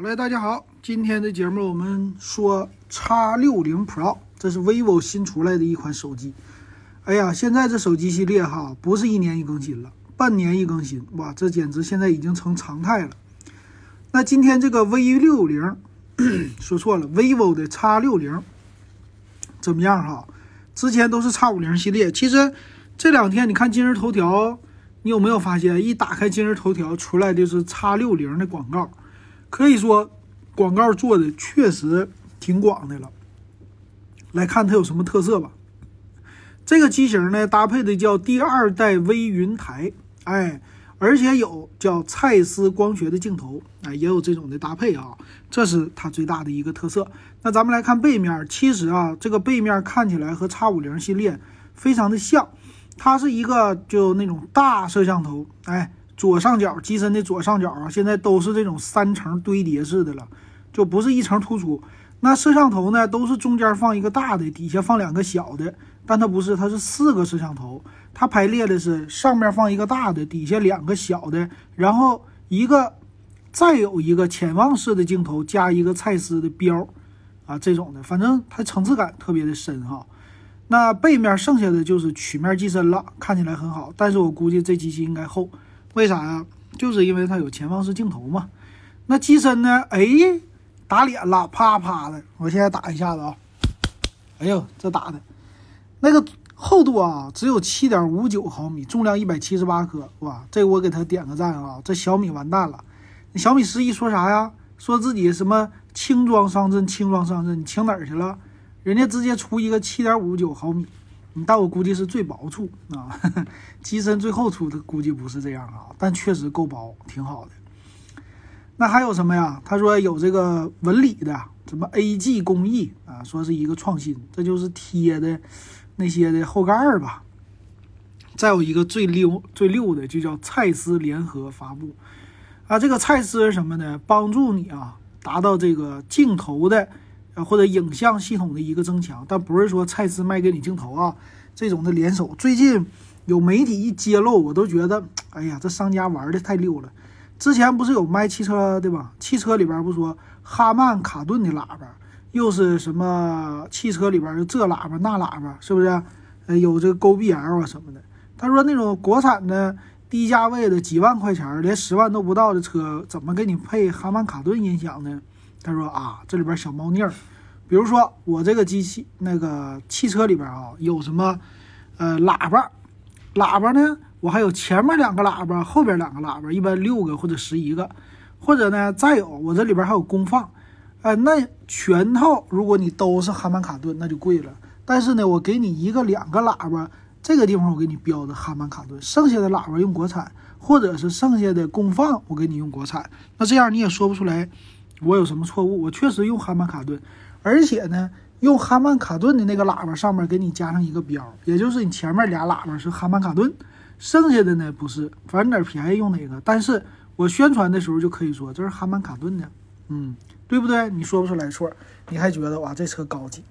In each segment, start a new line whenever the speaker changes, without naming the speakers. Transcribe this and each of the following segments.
好嘞，大家好，今天的节目我们说 X 六零 Pro，这是 vivo 新出来的一款手机。哎呀，现在这手机系列哈，不是一年一更新了，半年一更新，哇，这简直现在已经成常态了。那今天这个 V 六零，说错了，vivo 的 X 六零怎么样哈？之前都是 X 五零系列，其实这两天你看今日头条，你有没有发现一打开今日头条出来的是 X 六零的广告？可以说，广告做的确实挺广的了。来看它有什么特色吧。这个机型呢，搭配的叫第二代微云台，哎，而且有叫蔡司光学的镜头，哎，也有这种的搭配啊，这是它最大的一个特色。那咱们来看背面，其实啊，这个背面看起来和 X 五零系列非常的像，它是一个就那种大摄像头，哎。左上角机身的左上角啊，现在都是这种三层堆叠式的了，就不是一层突出。那摄像头呢，都是中间放一个大的，底下放两个小的，但它不是，它是四个摄像头，它排列的是上面放一个大的，底下两个小的，然后一个再有一个潜望式的镜头加一个蔡司的标啊，这种的，反正它层次感特别的深哈。那背面剩下的就是曲面机身了，看起来很好，但是我估计这机器应该厚。为啥呀？就是因为它有前望式镜头嘛。那机身呢？哎，打脸了，啪啪的。我现在打一下子啊。哎呦，这打的，那个厚度啊，只有七点五九毫米，重量一百七十八克。哇，这我给他点个赞啊！这小米完蛋了。小米十一说啥呀？说自己什么轻装上阵，轻装上阵，你轻哪儿去了？人家直接出一个七点五九毫米。你但我估计是最薄处啊，机身最厚处的估计不是这样啊，但确实够薄，挺好的。那还有什么呀？他说有这个纹理的，什么 AG 工艺啊，说是一个创新，这就是贴的那些的后盖儿吧。再有一个最溜最溜的，就叫蔡司联合发布啊，这个蔡司是什么呢？帮助你啊，达到这个镜头的。啊或者影像系统的一个增强，但不是说蔡司卖给你镜头啊，这种的联手。最近有媒体一揭露，我都觉得，哎呀，这商家玩的太溜了。之前不是有卖汽车对吧？汽车里边不说哈曼卡顿的喇叭，又是什么汽车里边这喇叭那喇叭，是不是？呃，有这个 Go B L 啊什么的。他说那种国产的低价位的几万块钱，连十万都不到的车，怎么给你配哈曼卡顿音响呢？他说啊，这里边小猫腻儿，比如说我这个机器那个汽车里边啊，有什么呃喇叭，喇叭呢，我还有前面两个喇叭，后边两个喇叭，一般六个或者十一个，或者呢再有我这里边还有功放，呃，那全套如果你都是哈曼卡顿，那就贵了。但是呢，我给你一个两个喇叭，这个地方我给你标的哈曼卡顿，剩下的喇叭用国产，或者是剩下的功放我给你用国产，那这样你也说不出来。我有什么错误？我确实用哈曼卡顿，而且呢，用哈曼卡顿的那个喇叭上面给你加上一个标，也就是你前面俩喇叭是哈曼卡顿，剩下的呢不是，反正哪便宜用哪个。但是我宣传的时候就可以说这是哈曼卡顿的，嗯，对不对？你说不出来错，你还觉得哇这车高级。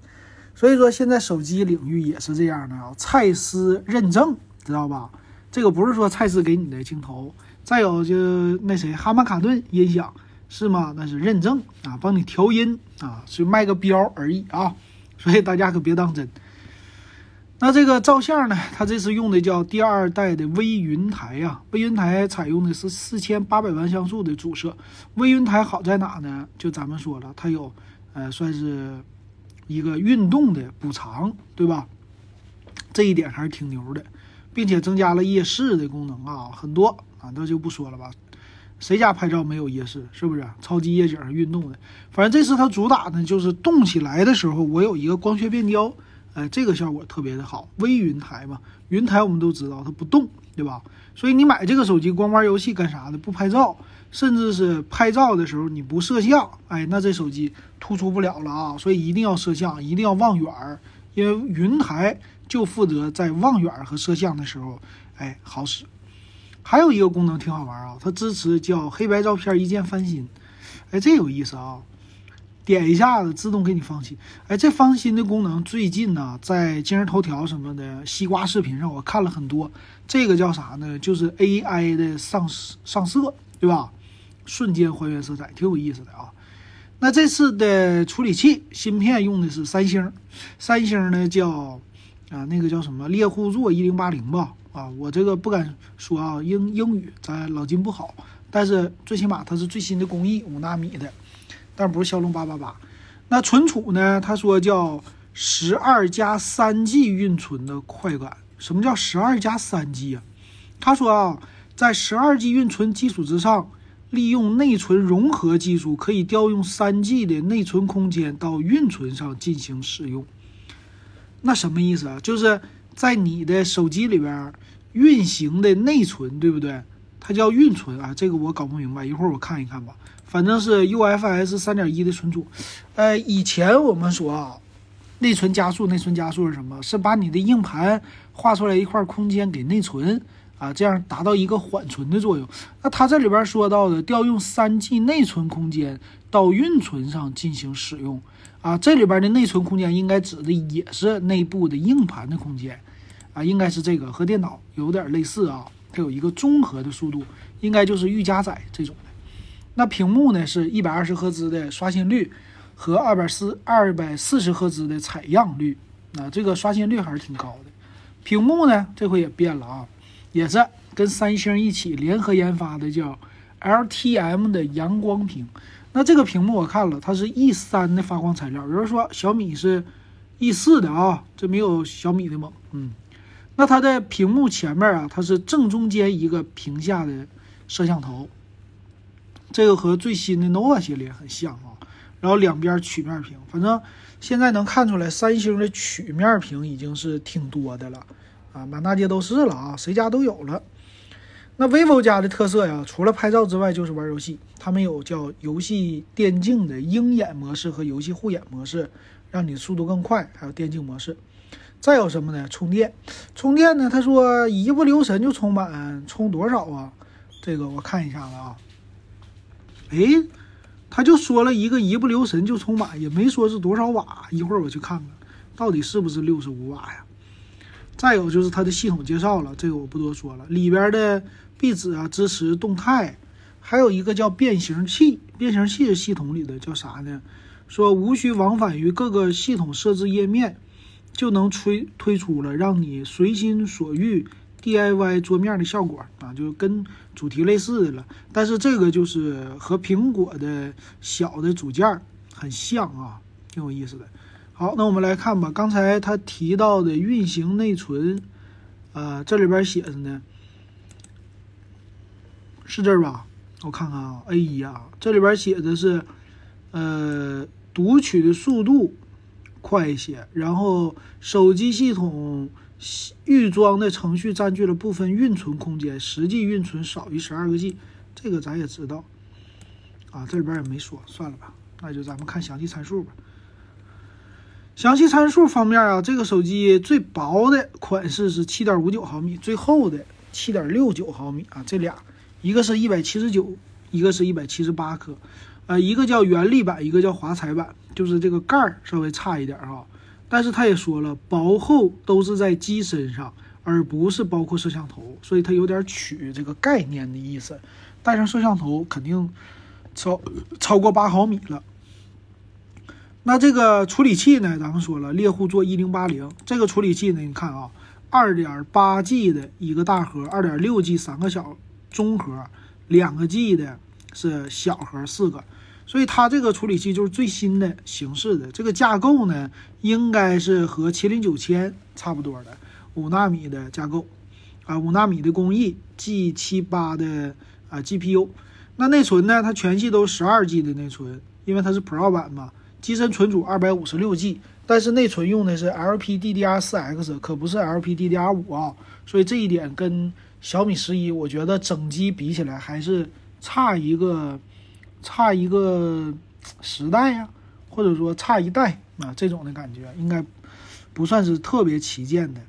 所以说现在手机领域也是这样的啊，蔡司认证知道吧？这个不是说蔡司给你的镜头，再有就那谁哈曼卡顿音响。是吗？那是认证啊，帮你调音啊，是卖个标而已啊，所以大家可别当真。那这个照相呢，它这次用的叫第二代的微云台呀，微云台采用的是四千八百万像素的主摄。微云台好在哪呢？就咱们说了，它有呃，算是一个运动的补偿，对吧？这一点还是挺牛的，并且增加了夜视的功能啊，很多啊，那就不说了吧。谁家拍照没有夜视？是不是超级夜景运动的？反正这次它主打呢，就是动起来的时候，我有一个光学变焦，哎，这个效果特别的好。微云台嘛，云台我们都知道它不动，对吧？所以你买这个手机光玩游戏干啥的？不拍照，甚至是拍照的时候你不摄像，哎，那这手机突出不了了啊！所以一定要摄像，一定要望远，因为云台就负责在望远和摄像的时候，哎，好使。还有一个功能挺好玩啊，它支持叫黑白照片一键翻新，哎，这有意思啊！点一下子自动给你放新，哎，这翻新的功能最近呢，在今日头条什么的西瓜视频上我看了很多。这个叫啥呢？就是 AI 的上上色，对吧？瞬间还原色彩，挺有意思的啊。那这次的处理器芯片用的是三星，三星呢叫啊那个叫什么猎户座一零八零吧啊，我这个不敢说啊，英英语咱老金不好，但是最起码它是最新的工艺，五纳米的，但不是骁龙八八八。那存储呢？他说叫十二加三 G 运存的快感。什么叫十二加三 G 啊？他说啊，在十二 G 运存基础之上。利用内存融合技术，可以调用三 G 的内存空间到运存上进行使用。那什么意思啊？就是在你的手机里边运行的内存，对不对？它叫运存啊，这个我搞不明白，一会儿我看一看吧。反正是 UFS 三点一的存储。呃，以前我们说啊，内存加速，内存加速是什么？是把你的硬盘画出来一块空间给内存。啊，这样达到一个缓存的作用。那它这里边说到的调用三 G 内存空间到运存上进行使用，啊，这里边的内存空间应该指的也是内部的硬盘的空间，啊，应该是这个和电脑有点类似啊，它有一个综合的速度，应该就是预加载这种的。那屏幕呢是一百二十赫兹的刷新率和二百四二百四十赫兹的采样率，啊，这个刷新率还是挺高的。屏幕呢这回也变了啊。也是跟三星一起联合研发的，叫 LTM 的阳光屏。那这个屏幕我看了，它是 E 三的发光材料。有人说小米是 E 四的啊，这没有小米的猛。嗯，那它的屏幕前面啊，它是正中间一个屏下的摄像头，这个和最新的 nova 系列很像啊。然后两边曲面屏，反正现在能看出来，三星的曲面屏已经是挺多的了。啊，满大街都是了啊，谁家都有了。那 vivo 家的特色呀，除了拍照之外，就是玩游戏。他们有叫游戏电竞的鹰眼模式和游戏护眼模式，让你速度更快。还有电竞模式。再有什么呢？充电，充电呢？他说一不留神就充满，充多少啊？这个我看一下子啊。哎，他就说了一个一不留神就充满，也没说是多少瓦。一会儿我去看看，到底是不是六十五瓦呀？再有就是它的系统介绍了，这个我不多说了。里边的壁纸啊支持动态，还有一个叫变形器，变形器系统里的叫啥呢？说无需往返于各个系统设置页面，就能推推出了让你随心所欲 DIY 桌面的效果啊，就跟主题类似的了。但是这个就是和苹果的小的组件很像啊，挺有意思的。好，那我们来看吧。刚才他提到的运行内存，呃，这里边写着呢，是这儿吧？我看看啊，哎呀，这里边写的是，呃，读取的速度快一些，然后手机系统预装的程序占据了部分运存空间，实际运存少于十二个 G，这个咱也知道，啊，这里边也没说，算了吧，那就咱们看详细参数吧。详细参数方面啊，这个手机最薄的款式是七点五九毫米，最厚的七点六九毫米啊，这俩一个是一百七十九，一个是一百七十八克，呃，一个叫原力版，一个叫华彩版，就是这个盖儿稍微差一点哈。但是他也说了，薄厚都是在机身上，而不是包括摄像头，所以它有点取这个概念的意思。带上摄像头肯定超超过八毫米了。那这个处理器呢？咱们说了，猎户座一零八零这个处理器呢，你看啊，二点八 G 的一个大核，二点六 G 三个小中核，两个 G 的是小核四个，所以它这个处理器就是最新的形式的。这个架构呢，应该是和麒麟九千差不多的，五纳米的架构，啊，五纳米的工艺，G 七八的啊 GPU。那内存呢？它全系都十二 G 的内存，因为它是 Pro 版嘛。机身存储二百五十六 G，但是内存用的是 LPDDR4X，可不是 LPDDR5 啊，所以这一点跟小米十一，我觉得整机比起来还是差一个，差一个时代呀，或者说差一代啊，这种的感觉应该不算是特别旗舰的。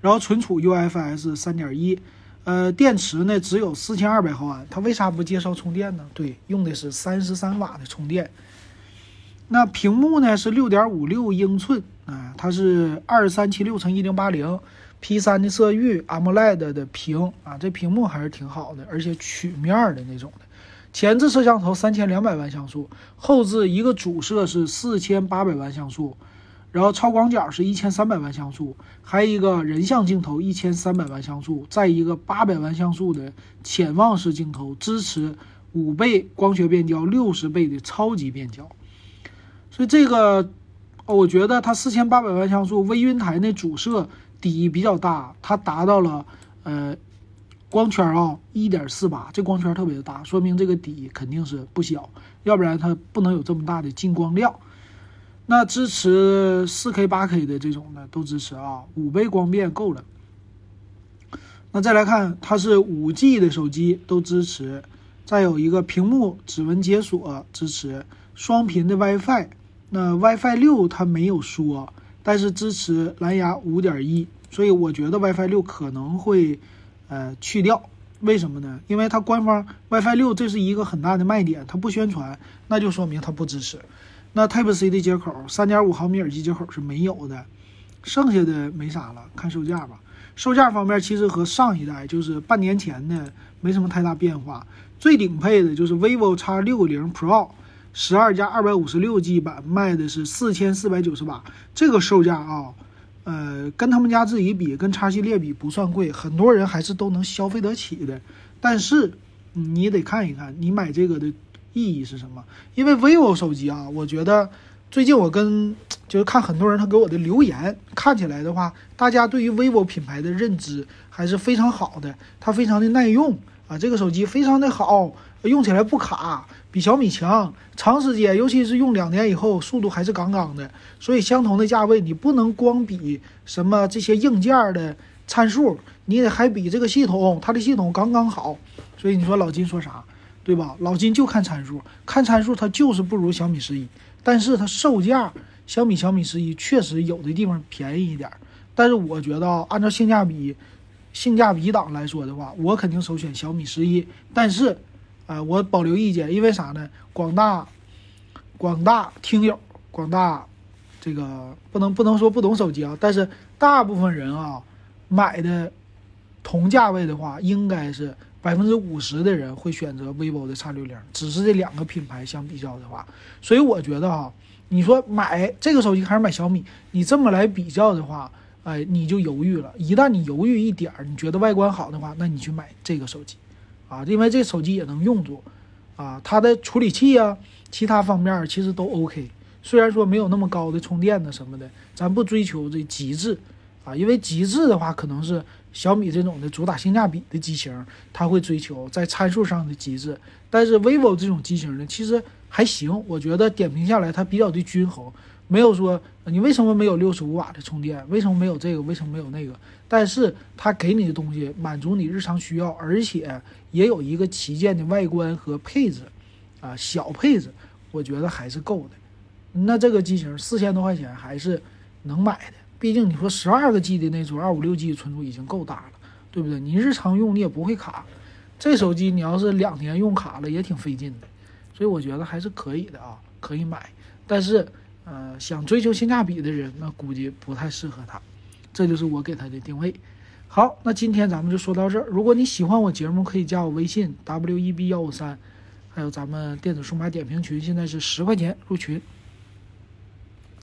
然后存储 UFS 三点一，呃，电池呢只有四千二百毫安，它为啥不介绍充电呢？对，用的是三十三瓦的充电。那屏幕呢是六点五六英寸啊，它是二三七六乘一零八零 P 三的色域 AMOLED 的屏啊，这屏幕还是挺好的，而且曲面的那种的。前置摄像头三千两百万像素，后置一个主摄是四千八百万像素，然后超广角是一千三百万像素，还有一个人像镜头一千三百万像素，再一个八百万像素的潜望式镜头，支持五倍光学变焦、六十倍的超级变焦。所以这个，我觉得它四千八百万像素微云台那主摄底比较大，它达到了呃。光圈啊，一点四八，这光圈特别的大，说明这个底肯定是不小，要不然它不能有这么大的进光量。那支持四 K、八 K 的这种的都支持啊，五倍光变够了。那再来看，它是五 G 的手机都支持，再有一个屏幕指纹解锁支持，双频的 WiFi。那 WiFi 六它没有说，但是支持蓝牙五点一，所以我觉得 WiFi 六可能会。呃，去掉，为什么呢？因为它官方 WiFi 六这是一个很大的卖点，它不宣传，那就说明它不支持。那 Type C 的接口，三点五毫米耳机接口是没有的，剩下的没啥了，看售价吧。售价方面，其实和上一代就是半年前的没什么太大变化。最顶配的就是 vivo X 六零 Pro 十二加二百五十六 G 版，卖的是四千四百九十八，这个售价啊。呃，跟他们家自己比，跟叉系列比不算贵，很多人还是都能消费得起的。但是你得看一看，你买这个的意义是什么？因为 vivo 手机啊，我觉得最近我跟就是看很多人他给我的留言，看起来的话，大家对于 vivo 品牌的认知还是非常好的，它非常的耐用啊，这个手机非常的好，用起来不卡。比小米强，长时间，尤其是用两年以后，速度还是杠杠的。所以相同的价位，你不能光比什么这些硬件的参数，你得还比这个系统，它的系统刚刚好。所以你说老金说啥，对吧？老金就看参数，看参数它就是不如小米十一，但是它售价相比小米十一确实有的地方便宜一点。但是我觉得，按照性价比，性价比档来说的话，我肯定首选小米十一。但是。啊，我保留意见，因为啥呢？广大广大听友，广大这个不能不能说不懂手机啊，但是大部分人啊买的同价位的话，应该是百分之五十的人会选择 vivo 的 X 六零，只是这两个品牌相比较的话，所以我觉得哈，你说买这个手机还是买小米，你这么来比较的话，哎，你就犹豫了。一旦你犹豫一点儿，你觉得外观好的话，那你去买这个手机。啊，因为这手机也能用住，啊，它的处理器啊，其他方面其实都 OK。虽然说没有那么高的充电的什么的，咱不追求这极致，啊，因为极致的话可能是小米这种的主打性价比的机型，它会追求在参数上的极致。但是 vivo 这种机型呢，其实还行，我觉得点评下来它比较的均衡。没有说你为什么没有六十五瓦的充电，为什么没有这个，为什么没有那个？但是它给你的东西满足你日常需要，而且也有一个旗舰的外观和配置，啊，小配置，我觉得还是够的。那这个机型四千多块钱还是能买的，毕竟你说十二个 G 的那种二五六 G 存储已经够大了，对不对？你日常用你也不会卡，这手机你要是两年用卡了也挺费劲的，所以我觉得还是可以的啊，可以买，但是。呃，想追求性价比的人，那估计不太适合他。这就是我给他的定位。好，那今天咱们就说到这儿。如果你喜欢我节目，可以加我微信 w e b 幺五三，还有咱们电子数码点评群，现在是十块钱入群。